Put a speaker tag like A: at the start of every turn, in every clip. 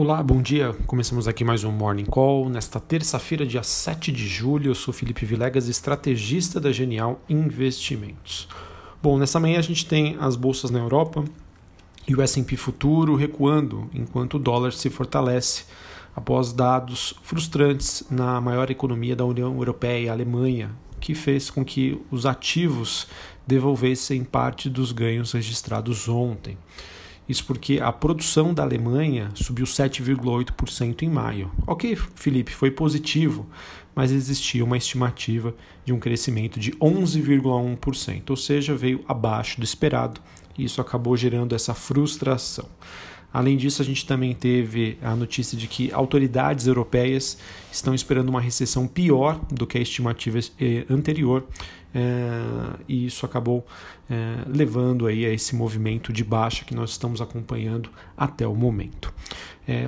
A: Olá, bom dia. Começamos aqui mais um Morning Call. Nesta terça-feira, dia 7 de julho, eu sou Felipe Vilegas, estrategista da Genial Investimentos. Bom, nessa manhã a gente tem as bolsas na Europa e o S&P futuro recuando, enquanto o dólar se fortalece após dados frustrantes na maior economia da União Europeia, a Alemanha, que fez com que os ativos devolvessem parte dos ganhos registrados ontem. Isso porque a produção da Alemanha subiu 7,8% em maio. Ok, Felipe, foi positivo, mas existia uma estimativa de um crescimento de 11,1%, ou seja, veio abaixo do esperado e isso acabou gerando essa frustração. Além disso, a gente também teve a notícia de que autoridades europeias estão esperando uma recessão pior do que a estimativa eh, anterior, é, e isso acabou é, levando aí a esse movimento de baixa que nós estamos acompanhando até o momento.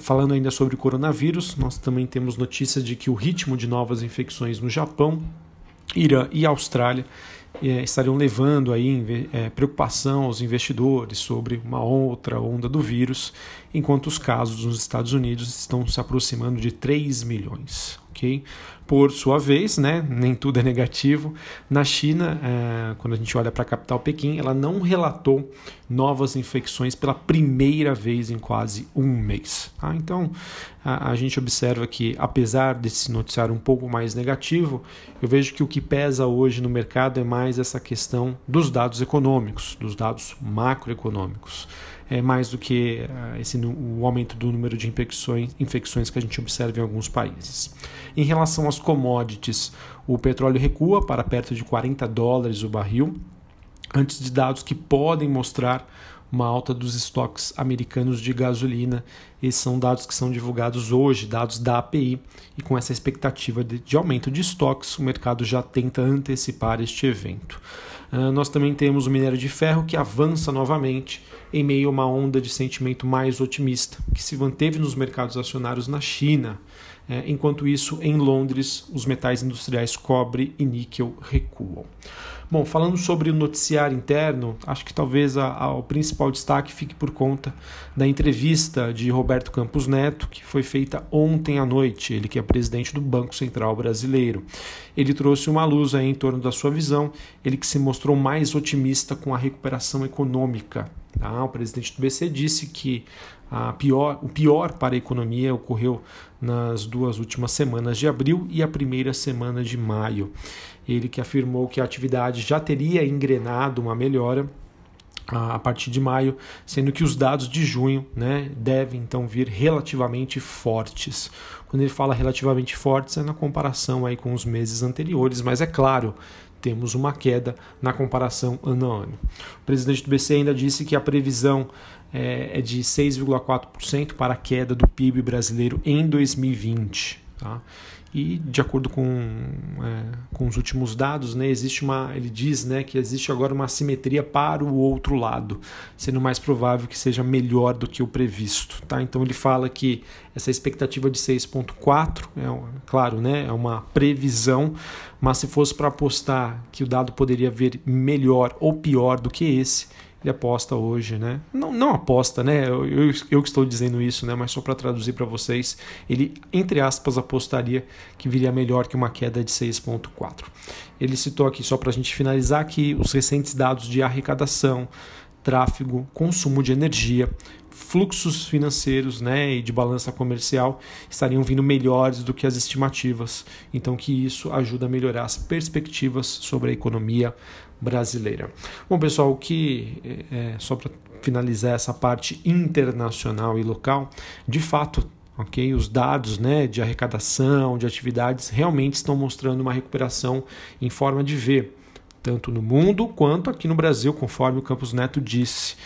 A: Falando ainda sobre o coronavírus, nós também temos notícia de que o ritmo de novas infecções no Japão, Irã e Austrália estariam levando aí é, preocupação aos investidores sobre uma outra onda do vírus, enquanto os casos nos Estados Unidos estão se aproximando de 3 milhões. Okay? Por sua vez, né, nem tudo é negativo. Na China, é, quando a gente olha para a capital Pequim, ela não relatou novas infecções pela primeira vez em quase um mês. Tá? Então, a, a, gente observa que, apesar desse noticiário um pouco mais negativo, eu vejo que o que pesa hoje no mercado é mais essa questão dos dados econômicos, dos dados macroeconômicos é mais do que uh, esse, o aumento do número de infecções, infecções que a gente observa em alguns países. Em relação às commodities, o petróleo recua para perto de 40 dólares o barril, antes de dados que podem mostrar uma alta dos estoques americanos de gasolina. Esses são dados que são divulgados hoje, dados da API, e com essa expectativa de, de aumento de estoques, o mercado já tenta antecipar este evento. Uh, nós também temos o minério de ferro que avança novamente em meio a uma onda de sentimento mais otimista, que se manteve nos mercados acionários na China. É, enquanto isso, em Londres, os metais industriais cobre e níquel recuam. Bom, falando sobre o noticiário interno, acho que talvez a, a, o principal destaque fique por conta da entrevista de Roberto Campos Neto, que foi feita ontem à noite, ele que é presidente do Banco Central Brasileiro. Ele trouxe uma luz aí em torno da sua visão, ele que se mostrou mais otimista com a recuperação econômica. Tá? O presidente do BC disse que a pior, o pior para a economia ocorreu nas duas últimas semanas de abril e a primeira semana de maio. Ele que afirmou que a atividade já teria engrenado uma melhora a partir de maio, sendo que os dados de junho né, devem então vir relativamente fortes. Quando ele fala relativamente fortes, é na comparação aí com os meses anteriores, mas é claro, temos uma queda na comparação ano a ano. O presidente do BC ainda disse que a previsão é, é de 6,4% para a queda do PIB brasileiro em 2020. Tá? E de acordo com, é, com os últimos dados, né, existe uma, ele diz né, que existe agora uma simetria para o outro lado, sendo mais provável que seja melhor do que o previsto. Tá? Então ele fala que essa expectativa de 6,4 é claro, né, é uma previsão, mas se fosse para apostar que o dado poderia vir melhor ou pior do que esse, ele aposta hoje, né? Não, não aposta, né? Eu, eu, eu que estou dizendo isso, né? Mas só para traduzir para vocês, ele, entre aspas, apostaria que viria melhor que uma queda de 6,4. Ele citou aqui, só para a gente finalizar, que os recentes dados de arrecadação, tráfego, consumo de energia, fluxos financeiros né, e de balança comercial estariam vindo melhores do que as estimativas. Então, que isso ajuda a melhorar as perspectivas sobre a economia brasileira. Bom, pessoal, o que é, só para finalizar essa parte internacional e local, de fato, ok, os dados né, de arrecadação, de atividades realmente estão mostrando uma recuperação em forma de V, tanto no mundo quanto aqui no Brasil, conforme o Campos Neto disse.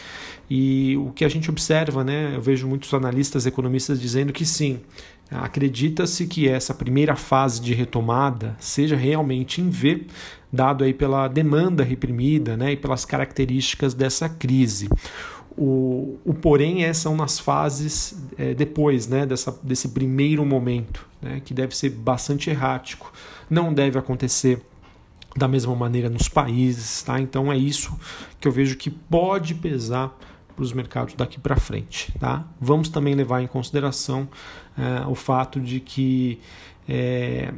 A: E o que a gente observa, né, eu vejo muitos analistas, economistas dizendo que sim, acredita-se que essa primeira fase de retomada seja realmente em V, dado aí pela demanda reprimida né, e pelas características dessa crise. O, o porém é, são nas fases é, depois né, dessa, desse primeiro momento, né, que deve ser bastante errático. Não deve acontecer da mesma maneira nos países, tá? Então é isso que eu vejo que pode pesar para os mercados daqui para frente. Tá? Vamos também levar em consideração é, o fato de que é,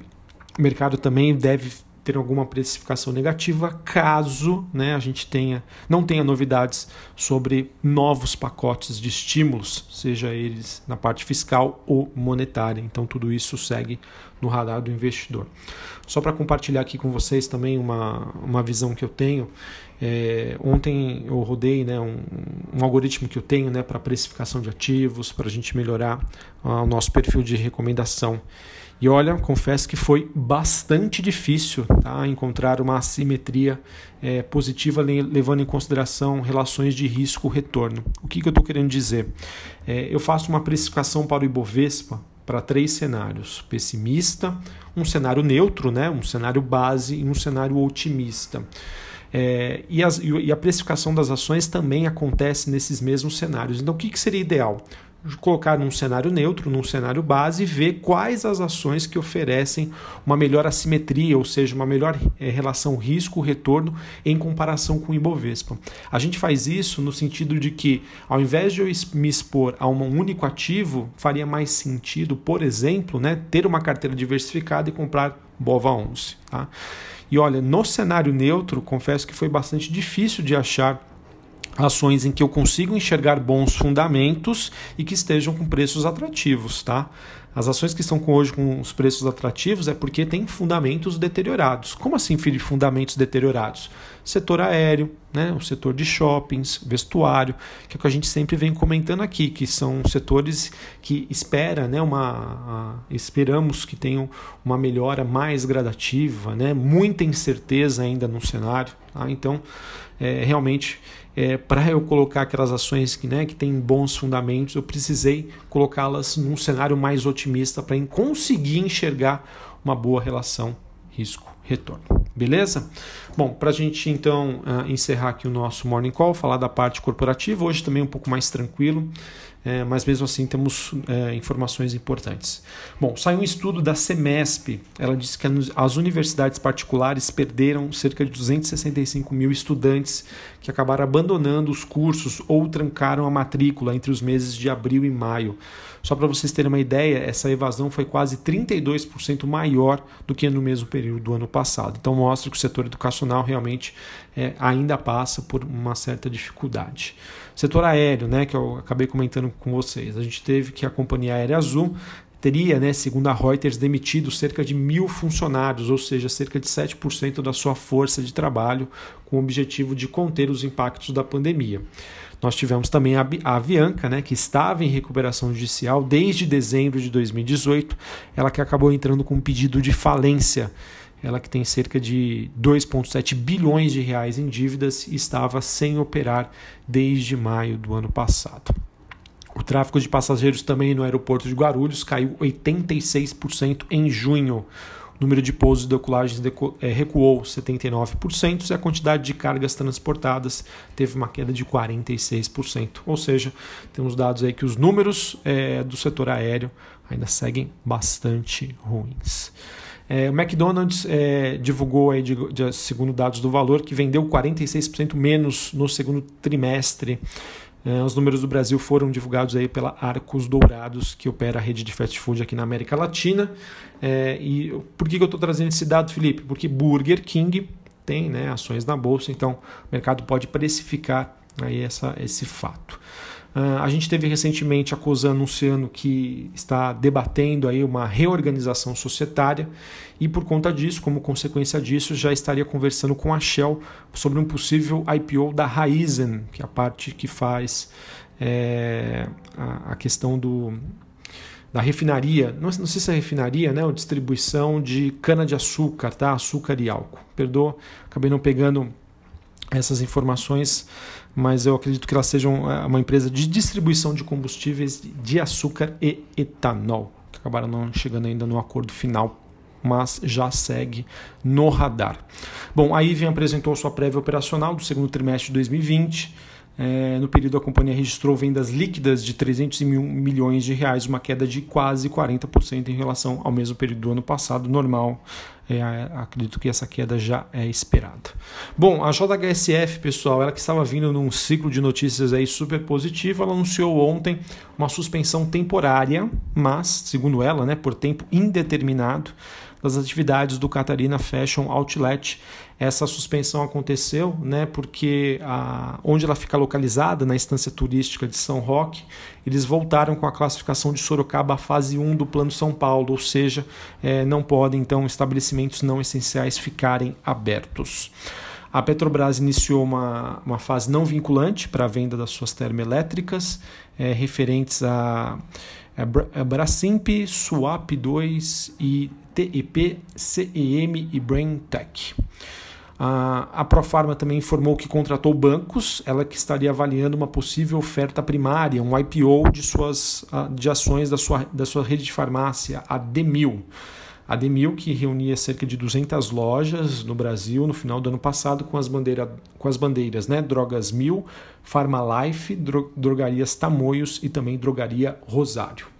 A: o mercado também deve ter alguma precificação negativa caso né, a gente tenha, não tenha novidades sobre novos pacotes de estímulos, seja eles na parte fiscal ou monetária. Então tudo isso segue no radar do investidor. Só para compartilhar aqui com vocês também uma, uma visão que eu tenho. É, ontem eu rodei né, um, um, algoritmo que eu tenho né, para precificação de ativos, para a gente melhorar uh, o nosso perfil de recomendação. E olha, confesso que foi bastante difícil tá, encontrar uma assimetria é, positiva levando em consideração relações de risco-retorno. O que, que eu estou querendo dizer? É, eu faço uma precificação para o Ibovespa para três cenários: pessimista, um cenário neutro, né, um cenário base e um cenário otimista. É, e, as, e, a precificação das ações também acontece nesses mesmos cenários. Então, o que, que seria ideal? colocar num cenário neutro, num cenário base e ver quais as ações que oferecem uma melhor assimetria, ou seja, uma melhor é, relação risco-retorno em comparação com o Ibovespa. A gente faz isso no sentido de que, ao invés de eu me expor a um único ativo, faria mais sentido, por exemplo, né, ter uma carteira diversificada e comprar BOVA 11. Tá? E olha, no cenário neutro, confesso que foi bastante difícil de achar ações em que eu consigo enxergar bons fundamentos e que estejam com preços atrativos, tá? As ações que estão com hoje com os preços atrativos é porque tem fundamentos deteriorados. Como assim, filho, fundamentos deteriorados? Setor aéreo, né, o setor de shoppings, vestuário, que é o que a gente sempre vem comentando aqui, que são setores que espera, né, uma, a, esperamos que tenham uma melhora mais gradativa, né, muita incerteza ainda no cenário. Tá? Então, é, realmente é, para eu colocar aquelas ações que, né, que têm bons fundamentos, eu precisei colocá-las num cenário mais otimista para conseguir enxergar uma boa relação risco-retorno. Beleza? Bom, para a gente então uh, encerrar aqui o nosso Morning Call, falar da parte corporativa, hoje também um pouco mais tranquilo é, mas mesmo assim temos é, informações importantes. Bom, saiu um estudo da Semesp, ela disse que as universidades particulares perderam cerca de 265 mil estudantes que acabaram abandonando os cursos ou trancaram a matrícula entre os meses de abril e maio. Só para vocês terem uma ideia, essa evasão foi quase 32% maior do que no mesmo período do ano passado. Então mostra que o setor educacional realmente é, ainda passa por uma certa dificuldade. Setor aéreo, né, que eu acabei comentando com vocês, a gente teve que a companhia aérea Azul teria, né, segundo a Reuters, demitido cerca de mil funcionários, ou seja, cerca de 7% da sua força de trabalho, com o objetivo de conter os impactos da pandemia. Nós tivemos também a Avianca, né, que estava em recuperação judicial desde dezembro de 2018, ela que acabou entrando com um pedido de falência. Ela que tem cerca de 2,7 bilhões de reais em dívidas e estava sem operar desde maio do ano passado. O tráfego de passageiros também no aeroporto de Guarulhos caiu 86% em junho. O número de pousos e decolagens é, recuou 79% e a quantidade de cargas transportadas teve uma queda de 46%. Ou seja, temos dados aí que os números é, do setor aéreo ainda seguem bastante ruins. É, o McDonald's é, divulgou, aí, de, de, segundo dados do valor, que vendeu 46% menos no segundo trimestre é, os números do Brasil foram divulgados aí pela Arcos Dourados, que opera a rede de fast food aqui na América Latina. É, e por que, que eu estou trazendo esse dado, Felipe? Porque Burger King tem né, ações na bolsa, então o mercado pode precificar aí essa, esse fato. Uh, a gente teve recentemente a COSAN anunciando que está debatendo aí uma reorganização societária e por conta disso, como consequência disso, já estaria conversando com a Shell sobre um possível IPO da Raizen, que é a parte que faz é, a, a, questão do, da refinaria, não, não, sei se é refinaria, né, ou distribuição de cana-de-açúcar, tá? açúcar e álcool. Perdoa, acabei não pegando essas informações, mas eu acredito que elas sejam é, uma empresa de distribuição de combustíveis de açúcar e etanol, que acabaram não chegando ainda no acordo final, mas já segue no radar. Bom, a IVEN apresentou sua prévia operacional do segundo trimestre de 2020. É, no período, a companhia registrou vendas líquidas de 300 mil milhões de reais, uma queda de quase 40% em relação ao mesmo período do ano passado, normal. É, acredito que essa queda já é esperada. Bom, a JHSF, pessoal, ela que estava vindo num ciclo de notícias aí super positivo, ela anunciou ontem uma suspensão temporária, mas, segundo ela, né, por tempo indeterminado, das atividades do Catarina Fashion Outlet. Essa suspensão aconteceu né, porque a, onde ela fica localizada, na estância turística de São Roque, eles voltaram com a classificação de Sorocaba à fase 1 do Plano São Paulo, ou seja, é, não podem então estabelecimentos não essenciais ficarem abertos. A Petrobras iniciou uma, uma fase não vinculante para a venda das suas termoelétricas, é, referentes a, a Bracimp, Swap 2 e TEP, CEM e BrainTech. A Profarma também informou que contratou bancos, ela que estaria avaliando uma possível oferta primária, um IPO de suas de ações da sua, da sua rede de farmácia, a Demil. A Demil, que reunia cerca de 200 lojas no Brasil no final do ano passado com as, bandeira, com as bandeiras né? Drogas Mil, Farmalife, Drogarias Tamoios e também Drogaria Rosário.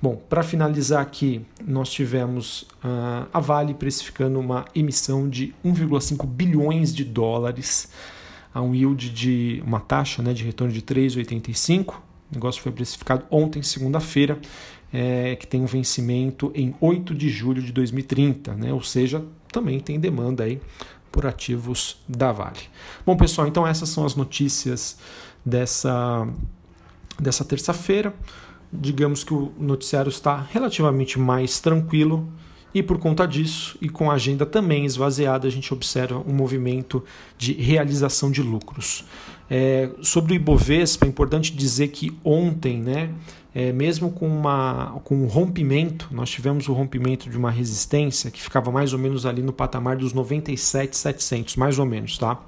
A: Bom, para finalizar aqui, nós tivemos uh, a Vale precificando uma emissão de 1,5 bilhões de dólares a um yield de uma taxa né, de retorno de 3,85. O negócio foi precificado ontem, segunda-feira, é, que tem um vencimento em 8 de julho de 2030, né? ou seja, também tem demanda aí por ativos da Vale. Bom, pessoal, então essas são as notícias dessa, dessa terça-feira digamos que o noticiário está relativamente mais tranquilo e por conta disso e com a agenda também esvaziada, a gente observa um movimento de realização de lucros. É, sobre o Ibovespa, é importante dizer que ontem, né, é, mesmo com, uma, com um rompimento, nós tivemos o rompimento de uma resistência que ficava mais ou menos ali no patamar dos 97,700, mais ou menos, tá?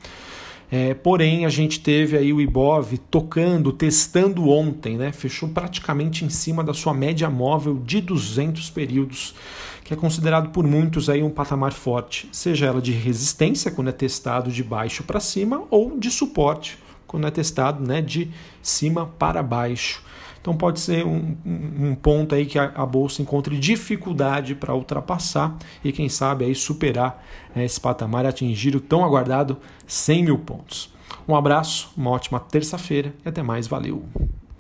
A: É, porém, a gente teve aí o Ibov tocando, testando ontem, né? fechou praticamente em cima da sua média móvel de 200 períodos, que é considerado por muitos aí um patamar forte, seja ela de resistência, quando é testado de baixo para cima, ou de suporte, quando é testado né, de cima para baixo. Então pode ser um, um ponto aí que a, a bolsa encontre dificuldade para ultrapassar e quem sabe aí superar é, esse patamar e atingir o tão aguardado 100 mil pontos. Um abraço, uma ótima terça-feira e até mais, valeu!